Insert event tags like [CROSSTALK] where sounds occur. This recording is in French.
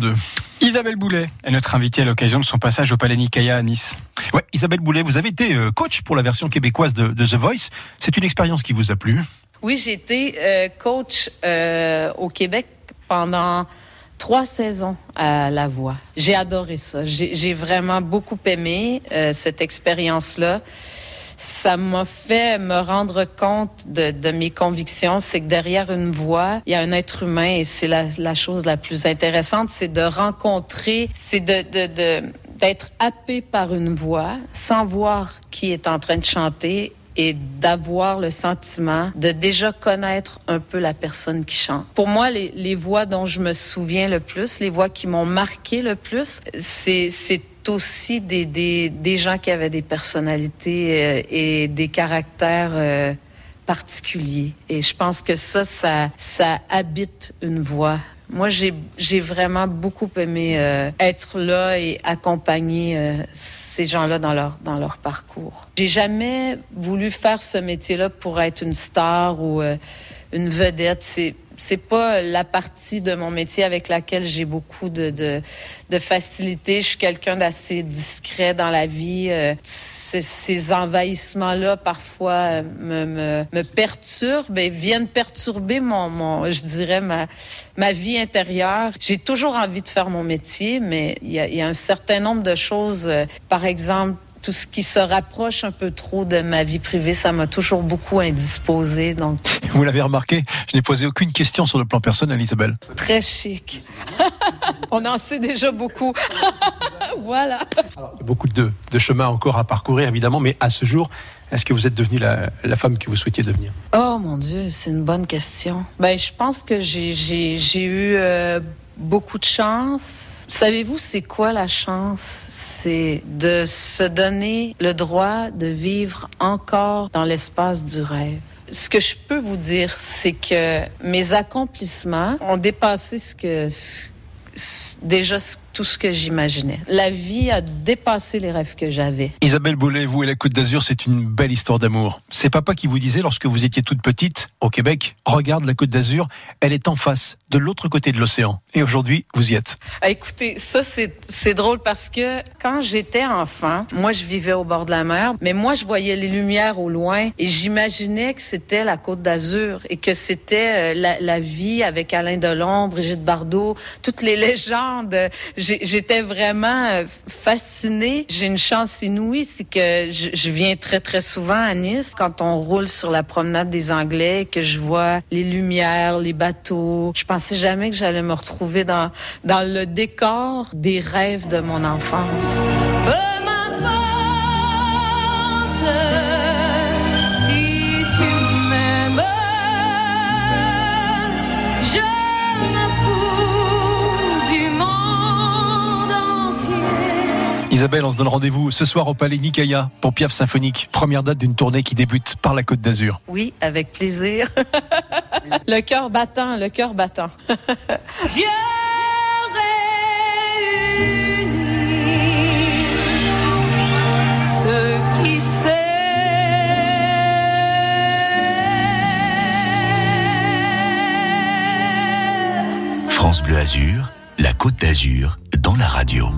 32. Isabelle Boulet est notre invitée à l'occasion de son passage au Palais Nicaïa à Nice. Ouais, Isabelle Boulet, vous avez été euh, coach pour la version québécoise de, The Voice. C'est une expérience qui vous a plu Oui, j'ai été euh, coach euh, au Québec pendant trois saisons à La Voix. J'ai adoré ça. J'ai vraiment beaucoup aimé cette expérience-là ça m'a fait me rendre compte de, mes convictions. C'est que derrière une voix, il y a un être humain et c'est la, chose la plus intéressante, c'est de rencontrer, c'est d'être happé par une voix sans voir qui est en train de chanter et d'avoir le sentiment de déjà connaître un peu la personne qui chante. Pour moi, les, les voix dont je me souviens le plus, les voix qui m'ont marqué le plus, c'est aussi des, des, gens qui avaient des personnalités euh, et des caractères euh, particuliers. Et je pense que ça, ça, ça habite une voix. Moi, j'ai vraiment beaucoup aimé euh, être là et accompagner ces gens-là dans leur, dans leur parcours. J'ai jamais voulu faire ce métier-là pour être une star ou une vedette. C'est c'est pas la partie de mon métier avec laquelle j'ai beaucoup de, de, facilité. Je suis quelqu'un d'assez discret dans la vie. Euh, ces envahissements-là, parfois, euh, me, me, me perturbent et viennent perturber mon, mon, je dirais, ma, ma vie intérieure. J'ai toujours envie de faire mon métier, mais il y a, y a un certain nombre de choses. Euh, par exemple, tout ce qui se rapproche un peu trop de ma vie privée, ça m'a toujours beaucoup indisposé. Donc, [LAUGHS] vous l'avez remarqué, je n'ai posé aucune question sur le plan personnel, Isabelle. Très chic. [LAUGHS] On en sait déjà beaucoup. [LAUGHS] voilà. il y a beaucoup de, de, chemin encore à parcourir, évidemment, mais à ce jour, est-ce que vous êtes devenue la, la, femme que vous souhaitiez devenir? Oh mon Dieu, c'est une bonne question. Ben, je pense que j'ai eu euh, beaucoup de chance. Savez-vous, c'est quoi la chance? C'est de se donner le droit de vivre encore dans l'espace du rêve. Ce que je peux vous dire, c'est que mes accomplissements ont dépassé ce que, déjà tout ce que j'imaginais. La vie a dépassé les rêves que j'avais. Isabelle Boulet, vous et la Côte d'Azur, c'est une belle histoire d'amour. C'est papa qui vous disait lorsque vous étiez toute petite au Québec, regarde la Côte d'Azur, elle est en face, de l'autre côté de l'océan. Et aujourd'hui, vous y êtes. Ah, écoutez, ça c'est drôle parce que quand j'étais enfant, moi je vivais au bord de la mer, mais moi je voyais les lumières au loin et j'imaginais que c'était la Côte d'Azur et que c'était euh, la, la, vie avec Alain Delon, Brigitte Bardot, toutes les légendes j'étais vraiment euh, fascinée. J'ai une chance inouïe, c'est que je, viens très, très souvent à Nice. Quand on roule sur la promenade des Anglais, que je vois les lumières, les bateaux, je pensais jamais que j'allais me retrouver dans, dans le décor des rêves de mon enfance. Isabelle, on se donne rendez-vous ce soir au Palais Nicaïa pour Piaf Symphonique. Première date d'une tournée qui débute par la Côte d'Azur. Oui, avec plaisir. [LAUGHS] le cœur battant, le cœur battant. [LAUGHS] Dieu ce qui France Bleu Azur, la Côte d'Azur dans la radio.